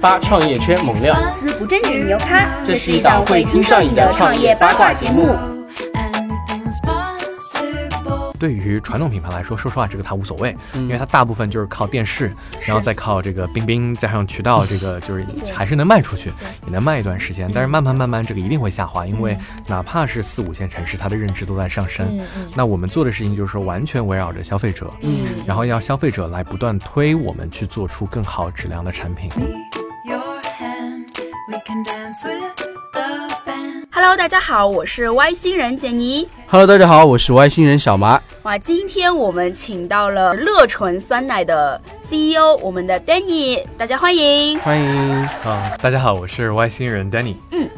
八创业圈猛料，思不正经牛咖，这是一档会听上瘾的创业八卦节目。对于传统品牌来说，说实话，这个它无所谓，因为它大部分就是靠电视，然后再靠这个冰冰加上渠道，这个 就是还是能卖出去，也能卖一段时间。但是慢慢慢慢，这个一定会下滑，因为哪怕是四五线城市，它的认知都在上升。那我们做的事情就是说，完全围绕着消费者，嗯，然后要消费者来不断推我们去做出更好质量的产品。Hello，大家好，我是外星人简妮。Hello，大家好，我是外星人小麻。哇，今天我们请到了乐纯酸奶的 CEO，我们的 Danny，大家欢迎，欢迎啊！大家好，我是外星人 Danny。嗯，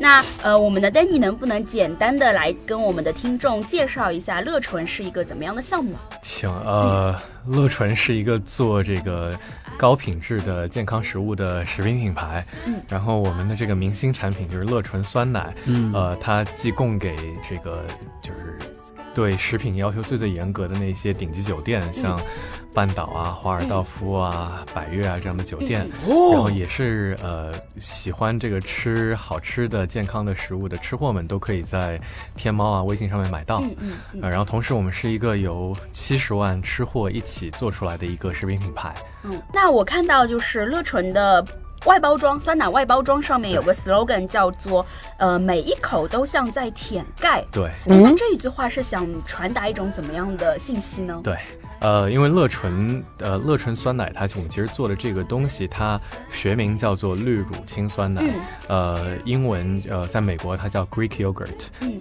那呃，我们的 Danny 能不能简单的来跟我们的听众介绍一下乐纯是一个怎么样的项目？行，呃，乐纯是一个做这个。高品质的健康食物的食品品牌，嗯，然后我们的这个明星产品就是乐纯酸奶，嗯，呃，它既供给这个就是对食品要求最最严格的那些顶级酒店，像半岛啊、华尔道夫啊、百悦啊这样的酒店，然后也是呃喜欢这个吃好吃的健康的食物的吃货们都可以在天猫啊、微信上面买到，嗯嗯，然后同时我们是一个由七十万吃货一起做出来的一个食品品牌，嗯，那。我看到就是乐纯的外包装酸奶外包装上面有个 slogan 叫做呃每一口都像在舔盖。对，那这一句话是想传达一种怎么样的信息呢？对。呃，因为乐纯，呃，乐纯酸奶，它我们其实做的这个东西，它学名叫做绿乳清酸奶，呃，英文，呃，在美国它叫 Greek yogurt，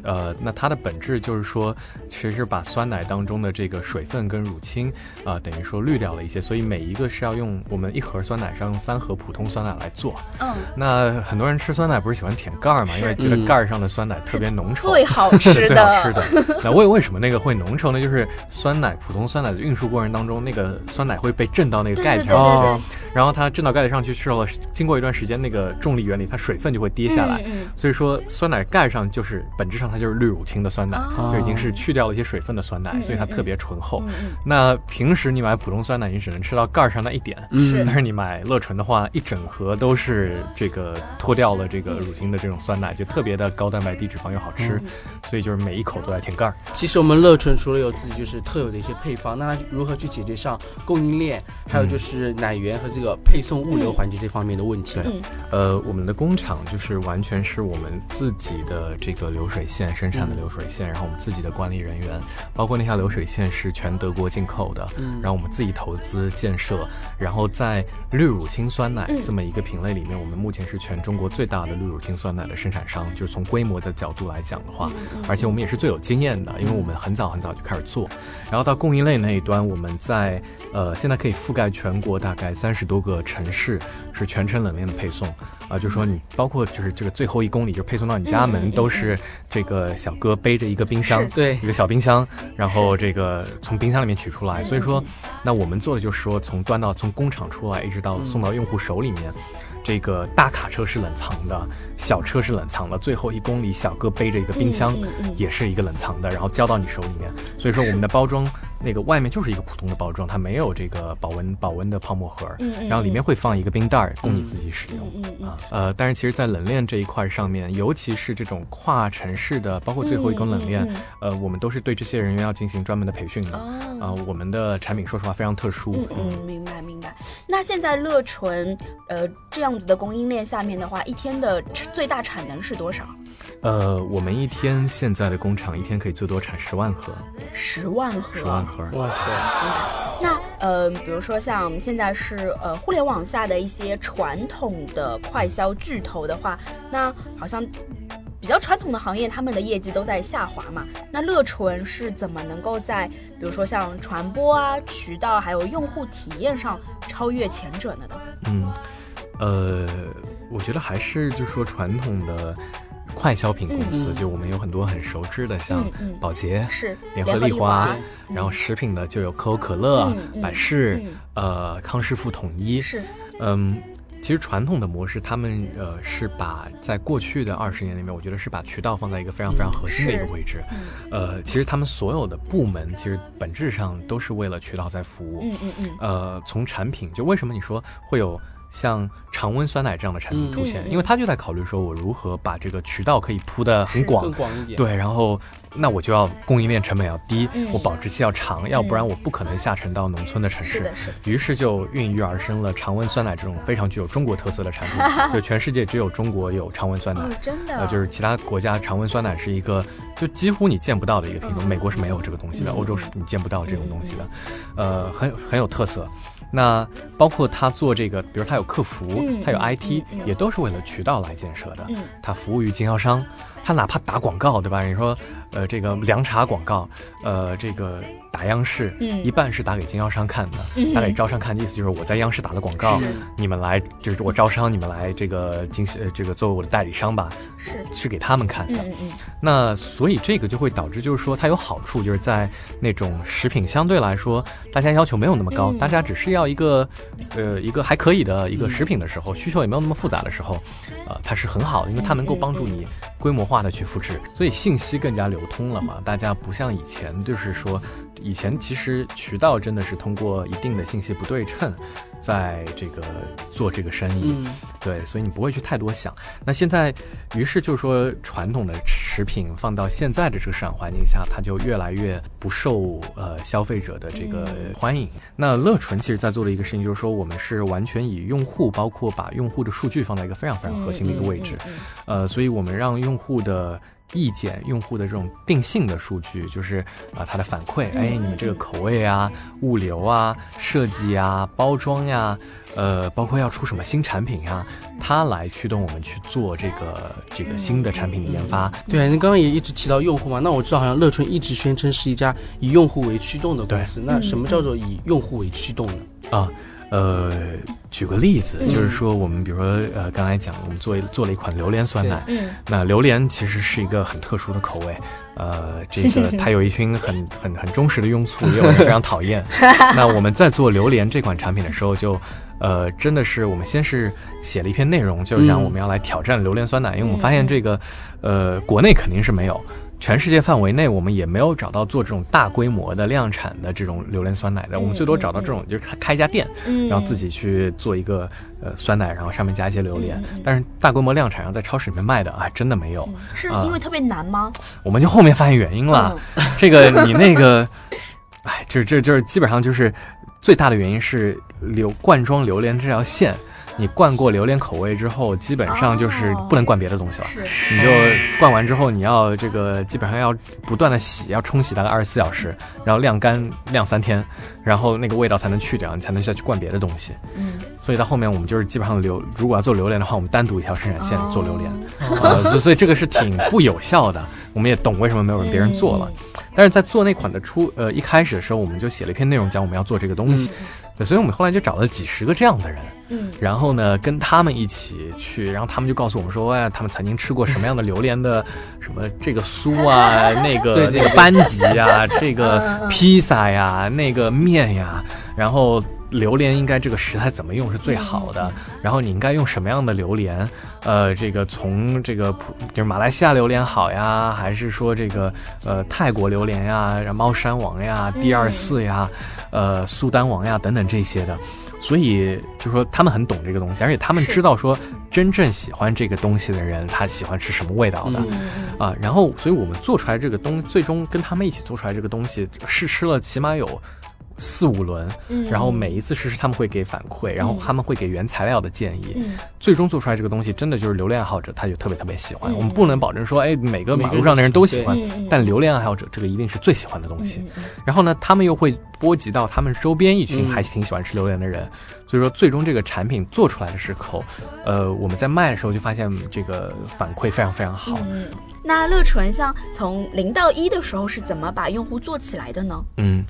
呃，那它的本质就是说，其实把酸奶当中的这个水分跟乳清，啊，等于说滤掉了一些，所以每一个是要用我们一盒酸奶要用三盒普通酸奶来做。嗯，那很多人吃酸奶不是喜欢舔盖儿嘛，因为觉得盖儿上的酸奶特别浓稠，最好吃的，最好吃的。那为为什么那个会浓稠呢？就是酸奶普通酸奶的运输过程当中，那个酸奶会被震到那个盖子上，然后它震到盖子上去之后，经过一段时间，那个重力原理，它水分就会跌下来。所以说，酸奶盖上就是本质上它就是绿乳清的酸奶，就已经是去掉了一些水分的酸奶，所以它特别醇厚。那平时你买普通酸奶，你只能吃到盖上那一点，但是你买乐纯的话，一整盒都是这个脱掉了这个乳清的这种酸奶，就特别的高蛋白、低脂肪又好吃，所以就是每一口都在舔盖儿。其实我们乐纯除了有自己就是特有的一些配方，那如何？去解决上供应链，还有就是奶源和这个配送物流环节这方面的问题。对，呃，我们的工厂就是完全是我们自己的这个流水线生产的流水线，然后我们自己的管理人员，包括那条流水线是全德国进口的，然后我们自己投资建设，然后在绿乳清酸奶这么一个品类里面，我们目前是全中国最大的绿乳清酸奶的生产商，就是从规模的角度来讲的话，而且我们也是最有经验的，因为我们很早很早就开始做，然后到供应链那一端，我们。在呃，现在可以覆盖全国大概三十多个城市，是全程冷链的配送啊。就是说，你包括就是这个最后一公里，就配送到你家门，都是这个小哥背着一个冰箱，对，一个小冰箱，然后这个从冰箱里面取出来。所以说，那我们做的就是说，从端到从工厂出来，一直到送到用户手里面。这个大卡车是冷藏的，小车是冷藏的，最后一公里小哥背着一个冰箱，也是一个冷藏的，然后交到你手里面。所以说我们的包装那个外面就是一个普通的包装，它没有这个保温保温的泡沫盒，然后里面会放一个冰袋供你自己使用啊。呃，但是其实，在冷链这一块上面，尤其是这种跨城市的，包括最后一根冷链，呃，我们都是对这些人员要进行专门的培训的啊。我们的产品说实话非常特殊。嗯，明白明白。那现在乐纯呃这样子。的供应链下面的话，一天的最大产能是多少？呃，我们一天现在的工厂一天可以最多产十万盒，十万盒，十万盒，哇塞！那呃，比如说像现在是呃互联网下的一些传统的快销巨头的话，那好像比较传统的行业，他们的业绩都在下滑嘛。那乐纯是怎么能够在比如说像传播啊、渠道还有用户体验上超越前者的呢？嗯。呃，我觉得还是就说传统的快消品公司，就我们有很多很熟知的，像宝洁、是联合利华，然后食品的就有可口可乐、百事，呃，康师傅、统一。是，嗯，其实传统的模式，他们呃是把在过去的二十年里面，我觉得是把渠道放在一个非常非常核心的一个位置。呃，其实他们所有的部门，其实本质上都是为了渠道在服务。嗯嗯嗯。呃，从产品，就为什么你说会有？像常温酸奶这样的产品出现，嗯因为他就在考虑说我如何把这个渠道可以铺得很广更，广一点。对，然后那我就要供应链成本要低，嗯我保质期要长，要不然我不可能下沉到农村的城市。是的，是。于是就孕育而生了常温酸奶这种非常具有中国特色的产品，就全世界只有中国有常温酸奶。哦，真的，呃，就是其他国家常温酸奶是一个就几乎你见不到的一个品种，嗯美国是没有这个东西的，嗯欧洲是你见不到这种东西的，呃，很很有特色。那包括他做这个，比如他有客服，嗯他有嗯 IT，、也都是为了渠道来建设的。嗯他服务于经销商，他哪怕打广告，对吧？你说，呃，这个凉茶广告，呃，这个打央视，嗯一半是打给经销商看的，嗯打给招商看的意思就是我在央视打的广告，你们来，就是我招商，你们来这个经呃这个作为我的代理商吧，是，是给他们看的。那所以这个就会导致，就是说它有好处，就是在那种食品相对来说，大家要求没有那么高，嗯大家只是要一个，呃，一个还可以的一个嗯食品的时候，需求也没有那么复杂的时候，呃，它是很好的，因为它能够帮助你规模化的去复制，所以信息更加流通了嘛。大家不像以前，就是说，以前其实渠道真的是通过一定的信息不对称，在这个做这个生意，嗯，对，所以你不会去太多想。那现在，于是就是说，传统的食品放到现在的这个市场环境下，它就越来越不受呃消费者的这个嗯欢迎。那乐纯其实在做的一个事情，就是说我们是完全以用户，包括把用户的数据放在一个非常非常核心的一个位置。呃，所以我们让用户的意见、用户的这种定性的数据，就是啊、他的反馈，嗯哎，你们这个口味啊、物流啊、设计啊、包装呀、呃，包括要出什么新产品呀，它来驱动我们去做这个这个新的产品的研发。对，您刚刚也一直提到用户嘛，那我知道好像乐纯一直宣称是一家以用户为驱动的公司，那什么叫做以用户为驱动呢？啊，呃，举个例子，嗯就是说我们比如说呃，刚才讲我们做一做了一款榴莲酸奶，嗯那榴莲其实是一个很特殊的口味，呃，这个 它有一群很很很忠实的用户，也有人非常讨厌。那我们在做榴莲这款产品的时候就。呃，真的是我们先是写了一篇内容，就是讲嗯我们要来挑战榴莲酸奶，因为我们发现这个，呃，国内肯定是没有，全世界范围内我们也没有找到做这种大规模的量产的这种榴莲酸奶的，我们最多找到这种就是开开一家店，嗯，然后自己去做一个呃酸奶，然后上面加一些榴莲但是大规模量产，然后在超市里面卖的啊，真的没有。嗯是因为特别难吗？我们就后面发现原因了，嗯。这个你那个，哎，这这就是基本上就是最大的原因是榴罐装榴莲这条线，你灌过榴莲口味之后，基本上就是哦不能灌别的东西了。是，你就灌完之后，你要这个基本上要不断的洗，要冲洗大概二十四小时，然后晾干晾三天，然后那个味道才能去掉，你才能再去灌别的东西。嗯，所以到后面我们就是基本上榴，如果要做榴莲的话，我们单独一条生产线做榴莲。哦呃，所以所以这个是挺不有效的。我们也懂为什么没有人别人做了，但是在做那款的初呃一开始的时候，我们就写了一篇内容讲我们要做这个东西。对，所以我们后来就找了几十个这样的人，嗯然后呢跟他们一起去，然后他们就告诉我们说，哎，他们曾经吃过什么样的榴莲的 什么这个酥啊，那个那个班戟呀，这个披萨呀，那个面呀，然后。榴莲应该这个食材怎么用是最好的？然后你应该用什么样的榴莲？呃，这个从这个普就是马来西亚榴莲好呀，还是说这个呃泰国榴莲呀、然后猫山王呀、第二四呀、呃苏丹王呀等等这些的。所以就说他们很懂这个东西，而且他们知道说真正喜欢这个东西的人，他喜欢吃什么味道的。啊，然后，所以我们做出来这个东，最终跟他们一起做出来这个东西，试吃了起码有四五轮，嗯，然后每一次实施他们会给反馈，然后他们会给原材料的建议，嗯。最终做出来这个东西真的就是榴莲爱好者他就特别特别喜欢。嗯。我们不能保证说，哎，每个马路上的人都都喜欢，但榴莲爱好者这个一定是最喜欢的东西。然后呢，他们又会波及到他们周边一群嗯。还挺喜欢吃榴莲的人，所以说最终这个产品做出来的时候，呃，我们在卖的时候就发现这个反馈非常非常好。嗯，那乐纯像从零到一的时候是怎么把用户做起来的呢？嗯，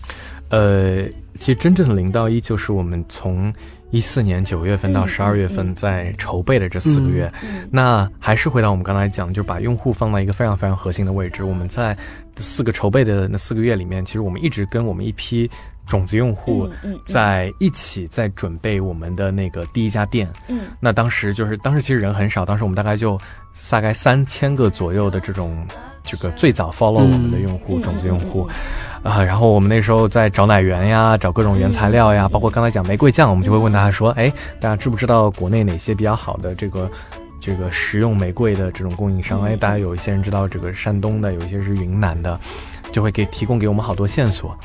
呃，其实真正的零到一就是我们从一四年九月份到嗯十二月嗯份在筹备的这四个月。嗯那还是回到我们刚才讲，就把用户放到一个非常非常核心的位置。我们在四个筹备的那四个月里面，其实我们一直跟我们一批种子用户在一起，在准备我们的那个第一家店。嗯那当时就是当时其实人很少，当时我们大概就大概三千个左右的这种这个最早 follow 我们的用户，种子用户。啊，然后我们那时候在找奶源呀，找各种原材料呀，包括刚才讲玫瑰酱，我们就会问大家说，哎，大家知不知道国内哪些比较好的这个这个食用玫瑰的这种供应商？哎，大家有一些人知道这个山东的，有一些是云南的。就会给提供给我们好多线索，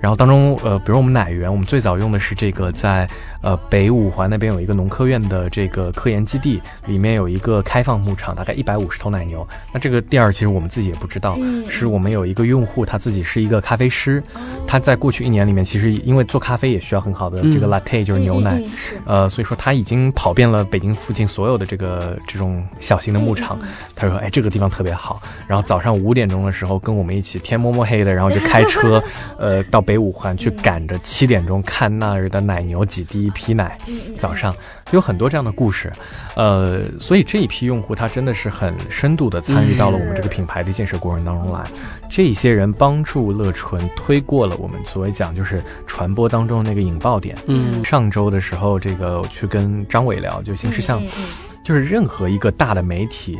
然后当中呃，比如我们奶源，我们最早用的是这个在呃北五环那边有一个农科院的这个科研基地，里面有一个开放牧场，大概一百五十头奶牛。那这个店儿其实我们自己也不知道，是我们有一个用户他自己是一个咖啡师，他在过去一年里面其实因为做咖啡也需要很好的这个 latte 就是牛奶，呃，所以说他已经跑遍了北京附近所有的这个这种小型的牧场，他说哎这个地方特别好，然后早上五点钟的时候跟我们一起天摸。摸摸黑的，然后就开车，呃，到北五环去赶着七点钟看那儿的奶牛挤第一批奶。早上就有很多这样的故事，呃，所以这一批用户他真的是很深度的参与到了我们这个品牌的建设过程当中来。这些人帮助乐纯推过了我们所谓讲就是传播当中那个引爆点。嗯，上周的时候，这个我去跟张伟聊，就新事项，就是任何一个大的媒体。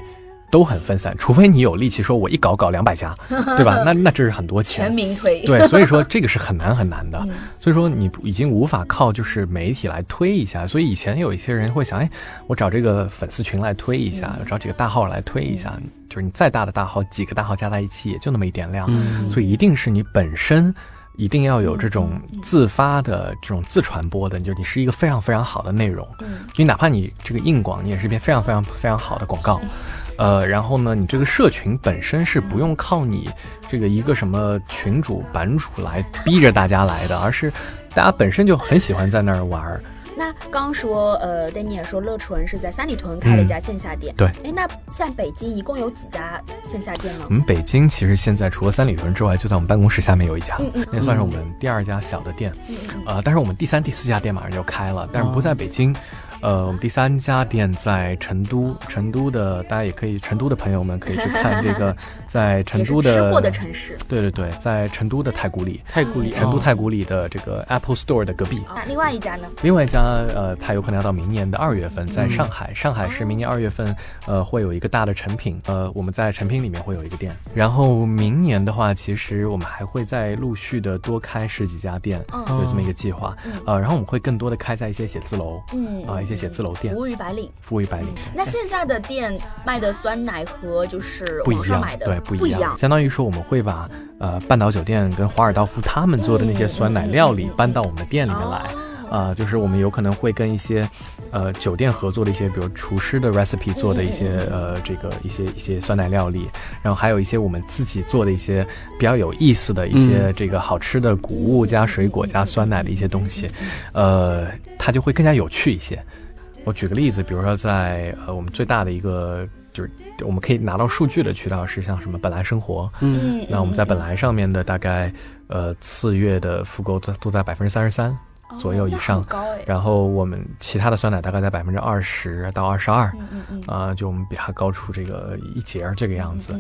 都很分散，除非你有力气说，我一搞搞两百家，对吧？那那这是很多钱，全民推。对，所以说这个是很难很难的。所以说你已经无法靠就是媒体来推一下。所以以前有一些人会想，哎，我找这个粉丝群来推一下，找几个大号来推一下。就是你再大的大号，几个大号加在一起也就那么一点量。所以一定是你本身一定要有这种自发的这种自传播的，就你是一个非常非常好的内容。因为哪怕你这个硬广，你也是一篇非常非常非常好的广告。呃，然后呢，你这个社群本身是不用靠你这个一个什么群主版主来逼着大家来的，而是大家本身就很喜欢在那儿玩儿。那刚刚说，呃，Danny 也说乐纯是在三里屯开了一家线下店。对。哎，那现在北京一共有几家线下店呢？我们北京其实现在除了三里屯之外，就在我们办公室下面有一家，那算是我们第二家小的店。嗯嗯。呃，但是我们第三、第四家店马上就开了，但是不在北京。呃，我们第三家店在成都，成都的大家也可以，成都的朋友们可以去看这个，在成都的吃货的城市，对对对，在成都的太古里，太古里，成都太古里的这个 Apple Store 的隔壁。那另外一家呢？另外一家，呃，它有可能要到明年的二月份，在上海，上海是明年二月份，呃，会有一个大的成品，呃，我们在成品里面会有一个店。然后明年的话，其实我们还会再陆续的多开十几家店，有这么一个计划，呃，然后我们会更多的开在一些写字楼，嗯，啊，一些写字楼店。服务于白领，服务于白领。那现在的店卖的酸奶和就是不一样，对，不一样。相当于说，我们会把呃半岛酒店跟华尔道夫他们做的那些酸奶料理搬到我们的店里面来。啊，就是我们有可能会跟一些呃酒店合作的一些，比如厨师的 recipe 做的一些呃这个一些一些酸奶料理，然后还有一些我们自己做的一些比较有意思的一些这个好吃的谷物加水果加酸奶的一些东西，呃，它就会更加有趣一些。我举个例子，比如说在呃我们最大的一个就是我们可以拿到数据的渠道是像什么本来生活，嗯，那我们在本来上面的大概呃次月的复购都都在百分之三十三左右以上，然后我们其他的酸奶大概在百分之二十到二十二，啊就我们比它高出这个一截这个样子。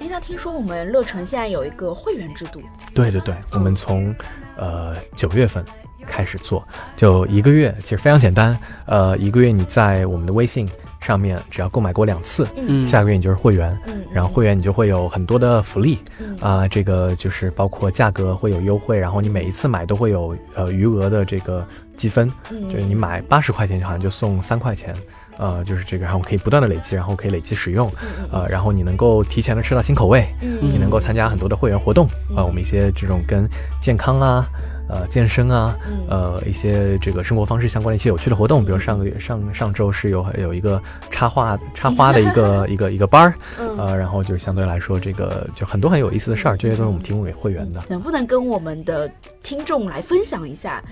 哎，那听说我们乐成现在有一个会员制度？对对对，我们从呃九月份。开始做就一个月，其实非常简单。呃，一个月你在我们的微信上面，只要购买过两次，嗯，下个月你就是会员，嗯，然后会员你就会有很多的福利，啊，这个就是包括价格会有优惠，然后你每一次买都会有呃余额的这个积分，就是你买八十块钱好像就送三块钱，呃，就是这个，然后可以不断的累积，然后可以累积使用，呃，然后你能够提前的吃到新口味，你能够参加很多的会员活动，啊，我们一些这种跟健康啊。呃，健身啊，呃，一些这个生活方式相关的一些有趣的活动，比如上个月上上周是有有一个插画插花的一个一个一个班儿，呃，然后就相对来说这个就很多很有意思的事儿，这些都是我们提供给会员的。能不能跟我们的听众来分享一下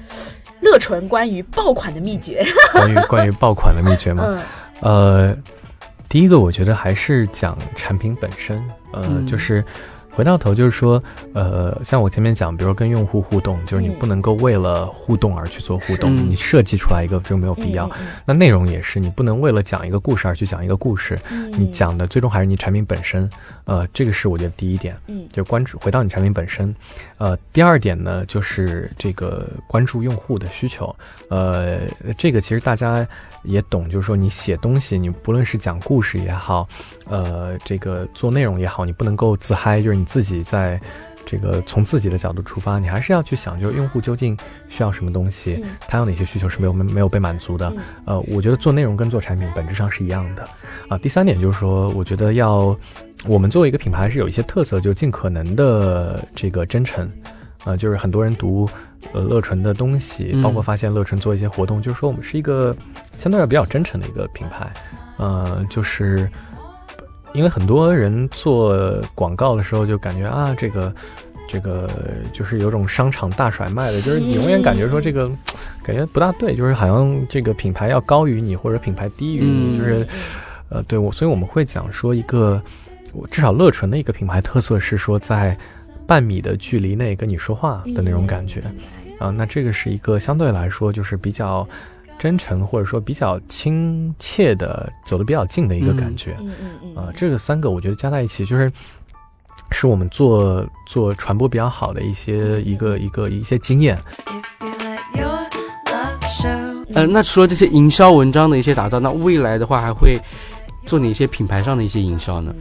乐纯关于爆款的秘诀？关于关于爆款的秘诀吗？呃，第一个我觉得还是讲产品本身，呃，就是。回到头就是说，呃，像我前面讲，比如说跟用户互动，就是你不能够为了互动而去做互动，嗯你设计出来一个就没有必要。嗯那内容也是，你不能为了讲一个故事而去讲一个故事，嗯你讲的最终还是你产品本身。呃，这个是我觉得第一点，嗯就关注回到你产品本身。呃，第二点呢，就是这个关注用户的需求。呃，这个其实大家也懂，就是说你写东西，你不论是讲故事也好，呃，这个做内容也好，你不能够自嗨，就是你自己在。这个从自己的角度出发，你还是要去想，就是用户究竟需要什么东西，嗯他有哪些需求是没有没有被满足的。嗯呃，我觉得做内容跟做产品本质上是一样的。啊、第三点就是说，我觉得要我们作为一个品牌是有一些特色，就尽可能的这个真诚。呃，就是很多人读呃乐纯的东西，嗯包括发现乐纯做一些活动，就是说我们是一个相对来比较真诚的一个品牌。呃，就是因为很多人做广告的时候就感觉啊，这个这个就是有种商场大甩卖的，就是你永远感觉说这个感觉不大对，就是好像这个品牌要高于你，或者品牌低于你，嗯。就是呃，对我，所以我们会讲说一个，我至少乐纯的一个品牌特色是说在半米的距离内跟你说话的那种感觉。啊，那这个是一个相对来说就是比较真诚或者说比较亲切的，走得比较近的一个感觉。嗯嗯嗯啊，这个三个我觉得加在一起就是。是我们做做传播比较好的一些一个一个一些经验.呃，那除了这些营销文章的一些打造，那未来的话还会做哪些品牌上的一些营销呢？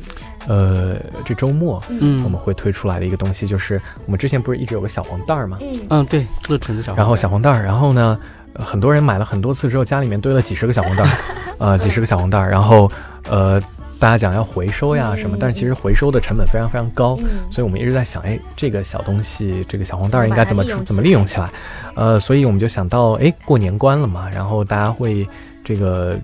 呃，这周末嗯我们会推出来的一个东西，就是我们之前不是一直有个小黄袋儿吗？嗯嗯，对，乐橙的小黄然后小黄袋儿，然后呢，呃很多人买了很多次之后，家里面堆了几十个小红袋儿，呃，几十个小红袋儿，然后呃，大家讲要回收呀什么，但是其实回收的成本非常非常高，嗯所以我们一直在想，哎，这个小东西，这个小红袋儿应该怎么怎么利用起来？呃，所以我们就想到，哎，过年关了嘛，然后大家会这个。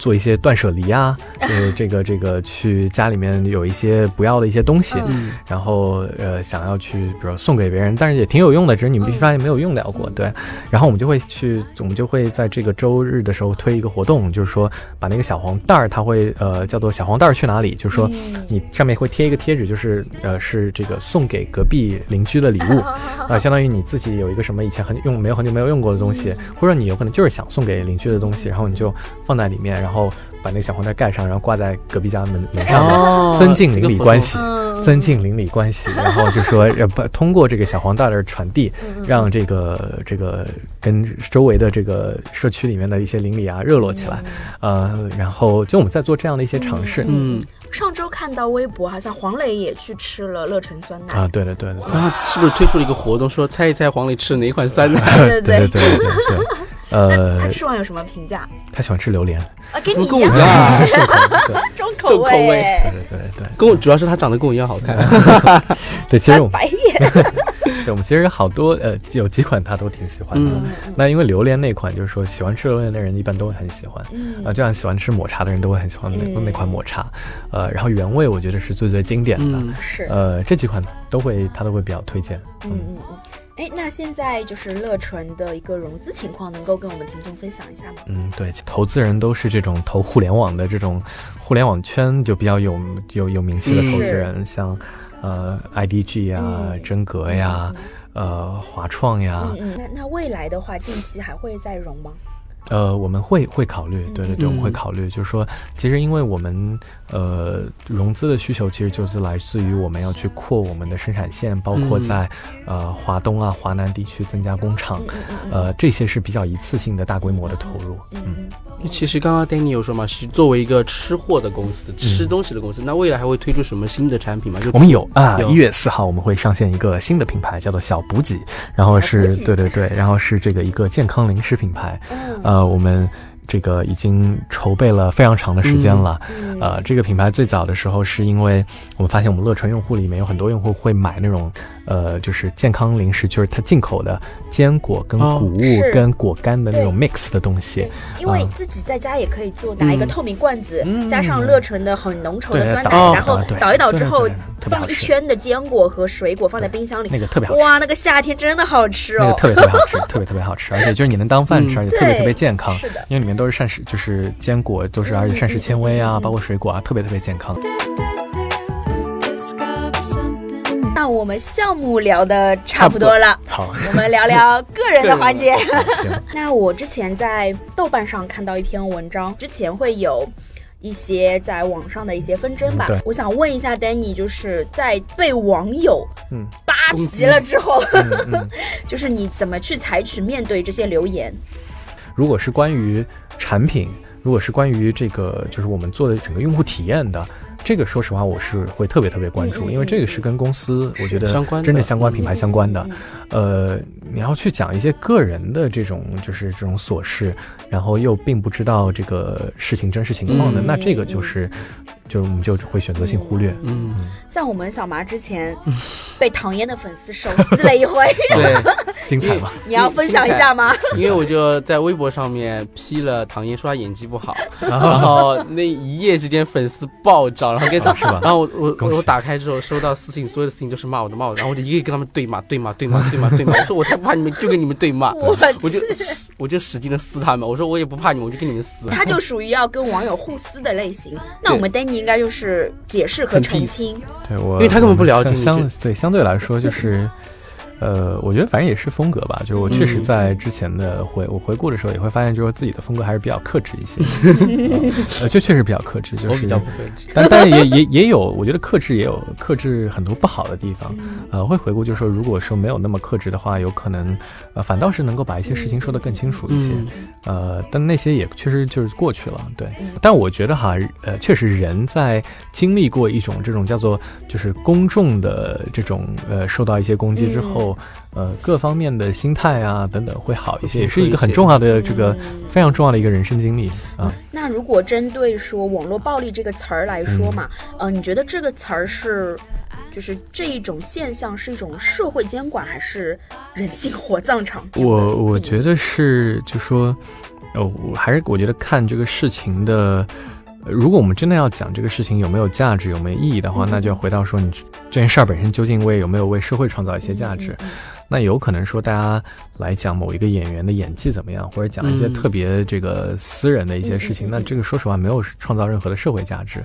做一些断舍离啊，呃，这个这个去家里面有一些不要的一些东西，嗯。然后呃想要去，比如说送给别人，但是也挺有用的，只是你们必须发现没有用到过，对。然后我们就会去，我们就会在这个周日的时候推一个活动，就是说把那个小黄袋儿，它会呃叫做小黄袋儿去哪里，就是说嗯。你上面会贴一个贴纸，就是呃是这个送给隔壁邻居的礼物，啊、相当于你自己有一个什么以前很用没有很久没有用过的东西，或者你有可能就是想送给邻居的东西，然后你就放在里面，然后把那个小黄袋盖上，然后挂在隔壁家门门上面，哦增进邻里关系。嗯。增进邻里关系，然后就说呃不通过这个小黄袋的传递，嗯让这个这个跟周围的这个社区里面的一些邻里啊热络起来，呃，然后就我们在做这样的一些尝试。嗯，上周看到微博，好像黄磊也去吃了乐纯酸奶。啊，对的对对对然后是不是推出了一个活动，说猜一猜黄磊吃了哪一款酸奶？对对对对对对。对，那 呃他，吃完有什么评价？他喜欢吃榴莲，啊，跟你一样？重口味。重 重口味。味对对对对。跟我主要是他长得跟我一样好看。对，其实我们白眼。对我们其实有好多呃有几款他都挺喜欢的。嗯。那因为榴莲那款，就是说喜欢吃榴莲的人一般都会很喜欢，嗯。啊，就像喜欢吃抹茶的人都会很喜欢那、嗯。那款抹茶，呃，然后原味我觉得是最最经典的，嗯，是，呃，这几款都会他都会比较推荐，嗯。嗯嗯。哎，那现在就是乐纯的一个融资情况，能够跟我们听众分享一下吗？嗯，对，投资人都是这种投互联网的这种互联网圈就比较有有有名气的投资人，像呃 IDG 啊、嗯真格呀、呃华创呀，嗯嗯。那那未来的话，近期还会再融吗？呃，我们会会考虑，对对对，嗯我们会考虑，就是说，其实因为我们呃融资的需求，其实就是来自于我们要去扩我们的生产线，包括嗯。在、呃华东啊、华南地区增加工厂，呃，这些是比较一次性的大规模的投入，嗯其实刚刚 Danny 有说嘛，是作为一个吃货的公司，吃东西的公司，那未来还会推出什么新的产品吗？就我们有啊，有一月四号我们会上线一个新的品牌，叫做小补给，然后是对对对，然后是这个一个健康零食品牌，嗯呃，我们这个已经筹备了非常长的时间了。嗯呃，这个品牌最早的时候是因为我们发现我们乐纯用户里面有很多用户会买那种呃，就是健康零食，就是它进口的坚果跟哦谷物跟果干的那种 mix 的东西对。因为嗯自己在家也可以做，拿一个嗯透明罐子，嗯加上乐纯的很浓稠的酸奶，然后对倒一倒之后放一圈的坚果和水果放在冰箱里，那个特别好吃。哇，那个夏天真的好吃哦。那个特别特别好吃，特别特别好吃，而且就是你能当饭吃，嗯而且特别特别健康，是的因为里面都是膳食，就是坚果，都是而且膳食纤维啊，包括水果啊，特别特别健康。Something 我们项目聊的差不多了，好，我们聊聊个人的环节。行，那我之前在豆瓣上看到一篇文章，之前会有一些在网上的一些纷争吧。我想问一下 Danny，就是在被网友嗯扒皮了之后，嗯嗯。就是你怎么去采取面对这些留言？如果是关于产品，如果是关于这个就是我们做的整个用户体验的，这个说实话我是会特别特别关注，因为这个是跟公司我觉得真正相关、嗯品牌相关的。呃，你要去讲一些个人的这种就是这种琐事，然后又并不知道这个事情真实情况的，嗯。那这个就是就我们就会选择性忽略。嗯，像我们小麻之前被唐嫣的粉丝手撕了一回，对，精彩吗？你要分享一下吗？因为我就在微博上面批了唐嫣，说她演技不好，然后那一夜之间粉丝暴涨，然后跟啊是吧然后我我我打开之后收到私信，所有的私信都是骂我的骂我，然后我就一个一个跟他们对骂对骂对骂对骂对骂，我说我才不怕你们，就跟你们对骂，我我就，我就使劲的撕他们，我说我也不怕你们，我就跟你们撕。他就属于要跟网友互撕的类型。那我们 Danny 应该就是解释和澄清。对我，因为他根本不了解你相对相对来说就是。呃，我觉得反正也是风格吧，就是我确实嗯在之前的回我回顾的时候，也会发现，就是自己的风格还是比较克制一些，呃，就确实比较克制，就是比较。但 但是也也也有，我觉得克制也有克制很多不好的地方。呃，会回顾就是说，如果说没有那么克制的话，有可能呃反倒是能够把一些事情说得更清楚一些。嗯，呃，但那些也确实就是过去了，对。但我觉得哈，呃，确实人在经历过一种这种叫做就是公众的这种呃受到一些攻击之后，呃，各方面的心态啊等等会好一些，也是一个很重要的这个嗯非常重要的一个人生经历啊。那如果针对说网络暴力这个词儿来说嘛，呃，你觉得这个词儿是，就是这一种现象是一种社会监管，还是人性火葬场？我我觉得是，就说，呃，我还是我觉得看这个事情的。呃如果我们真的要讲这个事情有没有价值、有没有意义的话，嗯那就要回到说你这件事儿本身究竟为有没有为社会创造一些价值。嗯那有可能说大家来讲某一个演员的演技怎么样，或者讲一些嗯特别这个私人的一些事情，那这个说实话没有创造任何的社会价值。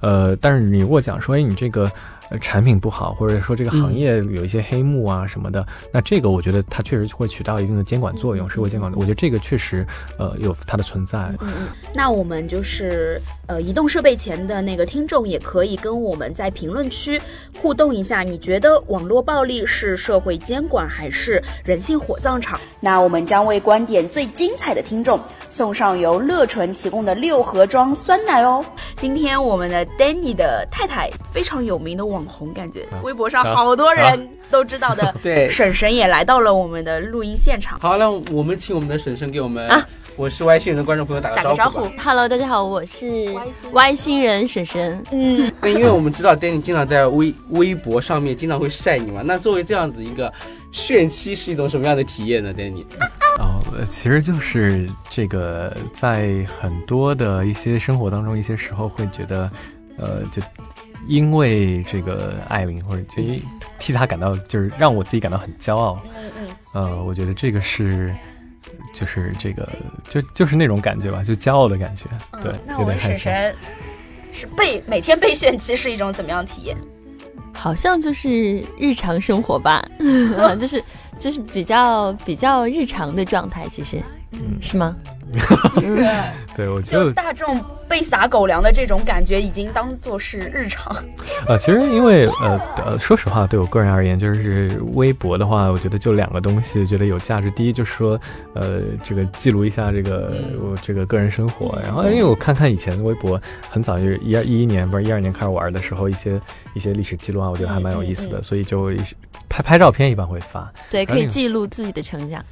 呃，但是你如果讲说，哎，你这个呃产品不好，或者说这个行嗯业有一些黑幕啊什么的，那这个我觉得它确实会起到一定的监管作用，社会监管。我觉得这个确实呃有它的存在。嗯嗯，那我们就是呃，移动设备前的那个听众也可以跟我们在评论区互动一下，你觉得网络暴力是社会监管还是人性火葬场？那我们将为观点最精彩的听众送上由乐纯提供的六盒装酸奶哦。今天我们的 Danny 的太太非常有名的网红，感觉啊微博上好多人都知道的 对。婶婶也来到了我们的录音现场。好，那我们请我们的婶婶给我们啊，我是外星人的观众朋友打个招呼。Hello，大家好，我是外星人婶婶。嗯，对，因为我们知道 Danny 经常在微微博上面经常会晒你嘛。那作为这样子一个炫妻是一种什么样的体验呢？Danny？哦，呃其实就是这个，在很多的一些生活当中，一些时候会觉得，呃，就因为这个艾琳，或者就因替她感到，就是让我自己感到很骄傲。嗯嗯呃，我觉得这个是，就是这个，就就是那种感觉吧，就骄傲的感觉。对，有我们婶点害羞。婶是被每天被炫妻是一种怎么样的体验？好像就是日常生活吧，就是就是比较比较日常的状态，其实。嗯，是吗？对，我觉得大众被撒狗粮的这种感觉，已经当做是日常。呃，其实因为呃呃，说实话，对我个人而言，就是微博的话，我觉得就两个东西，觉得有价值。第一就是说，呃，这个记录一下这个我这个个人生活。然后，因为我看看以前微博，很早就是一二一一年，不是一二年开始玩的时候，一些一些历史记录啊，我觉得还蛮有意思的，所以就一些拍拍照片一般会发。对，可以记录自己的成长。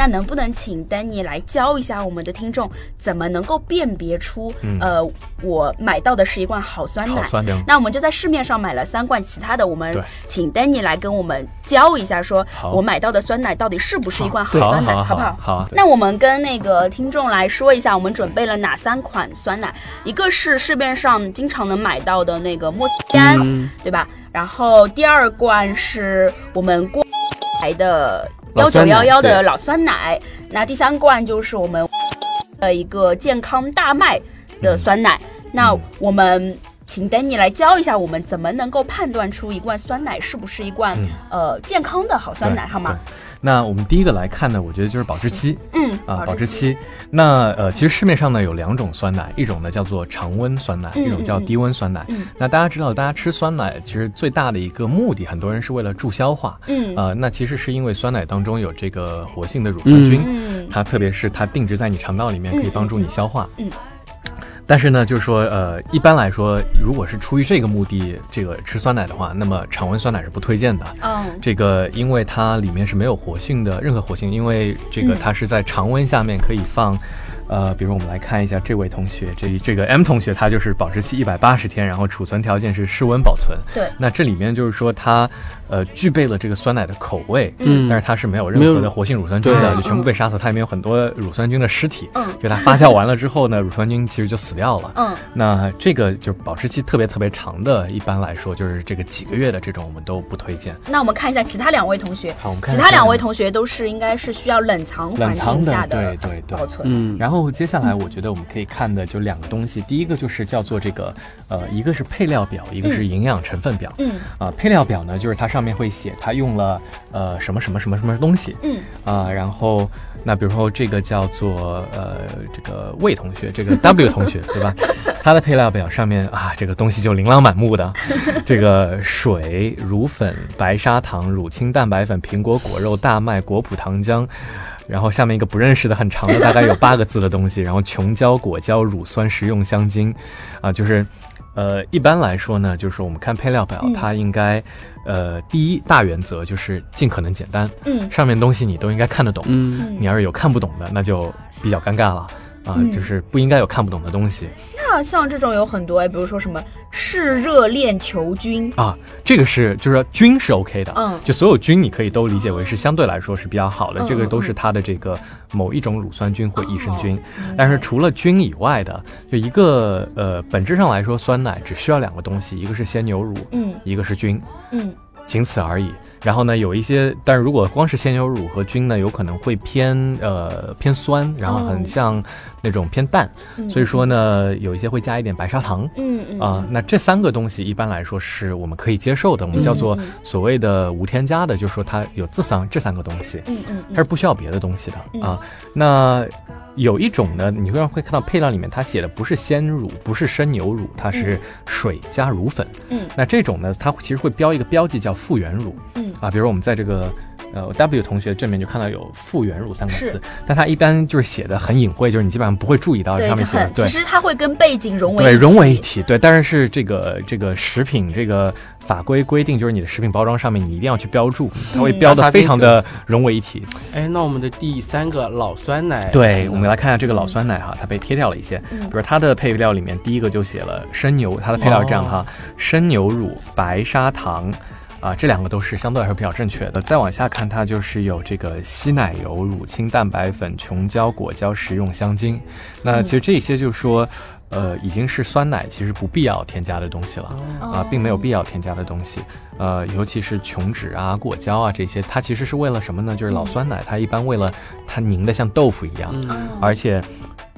那能不能请丹尼来教一下我们的听众，怎么能够辨别出，嗯呃，我买到的是一罐好酸奶好？酸的。那我们就在市面上买了三罐其他的，我们对请丹尼来跟我们教一下，说好我买到的酸奶到底是不是一罐好好酸奶，好不好？好啊那我们跟那个听众来说一下，我们准备了哪三款酸奶？一个是市面上经常能买到的那个莫斯干，嗯，对吧？然后第二罐是我们过来的幺九幺幺的老酸奶，那第三罐就是我们的一个健康大麦的酸奶。那我们请 Danny 来教一下我们怎么能够判断出一罐酸奶是不是一罐、呃健康的好酸奶，好吗？对那我们第一个来看呢，我觉得就是保质期。嗯，啊，保质期。那呃，其实市面上呢有两种酸奶，一种呢叫做常温酸奶，嗯一种叫低温酸奶。嗯那大家知道，大家吃酸奶其实最大的一个目的，很多人是为了助消化。嗯呃，那其实是因为酸奶当中有这个活性的乳酸菌，嗯它特别是它定植在你肠道里面，可以帮助你消化。嗯嗯但是呢，就是说，呃，一般来说，如果是出于这个目的，这个吃酸奶的话，那么常温酸奶是不推荐的。嗯这个因为它里面是没有活性的任何活性，因为这个嗯它是在常温下面可以放，呃，比如我们来看一下这位同学，这这个 M 同学，他就是保质期一百八十天，然后储存条件是室温保存。对那这里面就是说它，呃，具备了这个酸奶的口味，嗯但是它是没有任何的活性乳酸菌的，就全部被杀死，它里面有很多乳酸菌的尸体。嗯就它发酵完了之后呢，乳酸菌其实就死掉了。嗯那这个就保质期特别特别长的，一般来说就是这个几个月的这种，我们都不推荐。那我们看一下其他两位同学，好，我们看其他两位同学都是应该是需要冷藏环冷藏的境下对对对保存。嗯，然后接下来我觉得我们可以看的就两个东西，第一个就是叫做这个，呃，一个是配料表，一个是营养成分表。嗯啊、配料表呢，就是它上面会写它用了呃什么什么什么什么东西嗯啊、然后那比如说这个叫做呃这个魏同学，这个 W 同学 对吧？他的配料表上面啊，这个东西就琳琅满目的，这个水、乳粉、白砂糖、乳清蛋白粉、苹果果肉、大麦、果脯糖浆。然后下面一个不认识的很长的，大概有八个字的东西，然后琼胶、果胶、乳酸、食用香精，啊，就是，呃，一般来说呢，就是我们看配料表，嗯它应该，呃，第一大原则就是尽可能简单，嗯。上面东西你都应该看得懂，嗯。嗯。你要是有看不懂的，那就比较尴尬了。啊，嗯。就是不应该有看不懂的东西那像这种有很多哎，比如说什么嗜热恋球菌，啊。这个是就是说菌是 OK 的，嗯就所有菌你可以都理解为是相对来说是比较好的，嗯这个都嗯是它的这个某一种乳酸菌或益生菌。嗯但是除了菌以外的，就一个呃，本质上来说，酸奶只需要两个东西，一个是鲜牛乳，嗯一个是菌，嗯仅此而已。然后呢，有一些，但是如果光是鲜牛乳和菌呢，有可能会偏呃偏酸，然后哦很像那种偏淡，嗯，所以说呢，有一些会加一点白砂糖。嗯嗯啊、那这三个东西一般来说是我们可以接受的，我们叫做所谓的无添加的，就是说它有这三这三个东西。嗯嗯它是不需要别的东西的嗯。啊。那有一种呢，你会会看到配料里面它写的不是鲜乳，不是生牛乳，它是水加乳粉。嗯。那这种呢，它其实会标一个标记叫复原乳。嗯啊。比如我们在这个呃 W 同学正面就看到有复原乳三个字，但它一般就是写的很隐晦，就是你基本上不会注意到对，上面写的很，对其。实它会跟背景融为对，一体融为一体。对，但是是这个这个食品这个法规规定，就是你的食品包装上面你一定要去标注，它会嗯标的非常的融为一体。哎，那我们的第三个老酸奶，对，我们来看一下这个老酸奶哈，它被贴掉了一些，嗯比如它的配料里面第一个就写了生牛，它的配料是这样哈，生牛乳、白砂糖。啊，这两个都是相对来说比较正确的。再往下看，它就是有这个稀奶油、乳清蛋白粉、琼胶、果胶、食用香精。那其实这些就是说，呃，已经是酸奶其实不必要添加的东西了。哦啊，并没有必要添加的东西，呃，尤其是琼脂啊、果胶啊这些，它其实是为了什么呢？就是老酸奶，它一般为了它凝的像豆腐一样，而且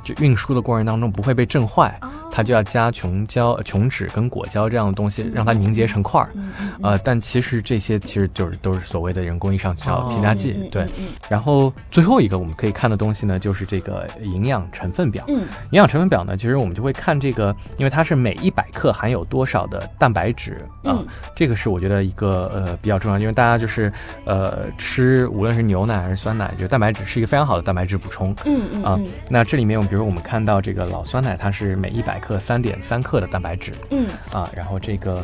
就运输的过程当中不会被震坏，哦它就要加琼胶、琼脂跟果胶这样的东西，让它凝结成块儿。嗯嗯呃，但其实这些其实就是都是所谓的人工意义上叫哦添加剂，对。嗯然后最后一个我们可以看的东西呢，就是这个营养成分表。嗯营养成分表呢，其实我们就会看这个，因为它是每一百克含有多少的蛋白质啊、嗯这个是我觉得一个呃比较重要，因为大家就是呃吃无论是牛奶还是酸奶，就蛋白质是一个非常好的蛋白质补充。啊嗯嗯啊那这里面，我们比如我们看到这个老酸奶，它是每一百克三点三克的蛋白质嗯啊，然后这个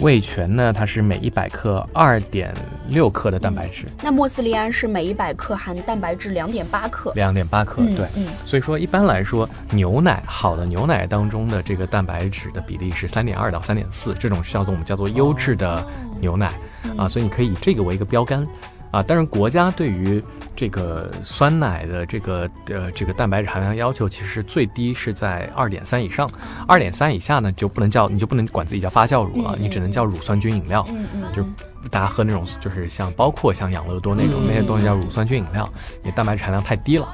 味全呢，它是每一百克二点六克的蛋白质，那莫斯利安是每一百克含蛋白质两点八克。两点八克，嗯对。嗯所以说，一般来说，牛奶好的牛奶当中的这个蛋白质的比例是三点二到三点四，这种是叫做我们叫做优质的牛奶、啊，所以你可以以这个为一个标杆啊。当然，国家对于这个酸奶的这个呃这个蛋白质含量要求，其实最低是在二点三以上，二点三以下呢就不能叫你就不能管自己叫发酵乳了，嗯你只能叫乳酸菌饮料。嗯嗯，就大家喝那种就是像包括像养乐多那种、嗯那些东西叫乳酸菌饮料，你蛋白质含量太低了。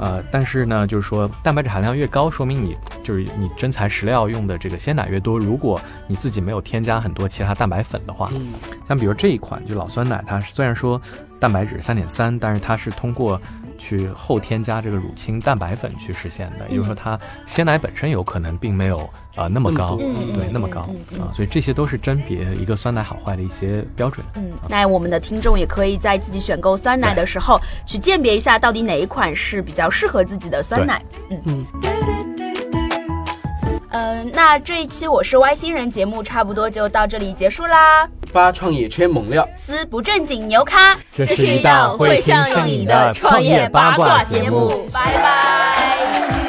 呃，但是呢，就是说蛋白质含量越高，说明你就是你真材实料用的这个鲜奶越多。如果你自己没有添加很多其他蛋白粉的话，嗯像比如这一款就老酸奶，它虽然说蛋白质三点三，但是它是通过去后添加这个乳清蛋白粉去实现的，也就是说它鲜奶本身有可能并没有呃那么高，对，那么高嗯嗯啊、所以这些都是甄别一个酸奶好坏的一些标准。嗯，那我们的听众也可以在自己选购酸奶的时候，去鉴别一下到底哪一款是比较适合自己的酸奶。嗯嗯。嗯、那这一期我是外星人节目差不多就到这里结束啦。发创业圈猛料。撕不正经牛咖，这是一档会上瘾的创业八卦节目拜拜。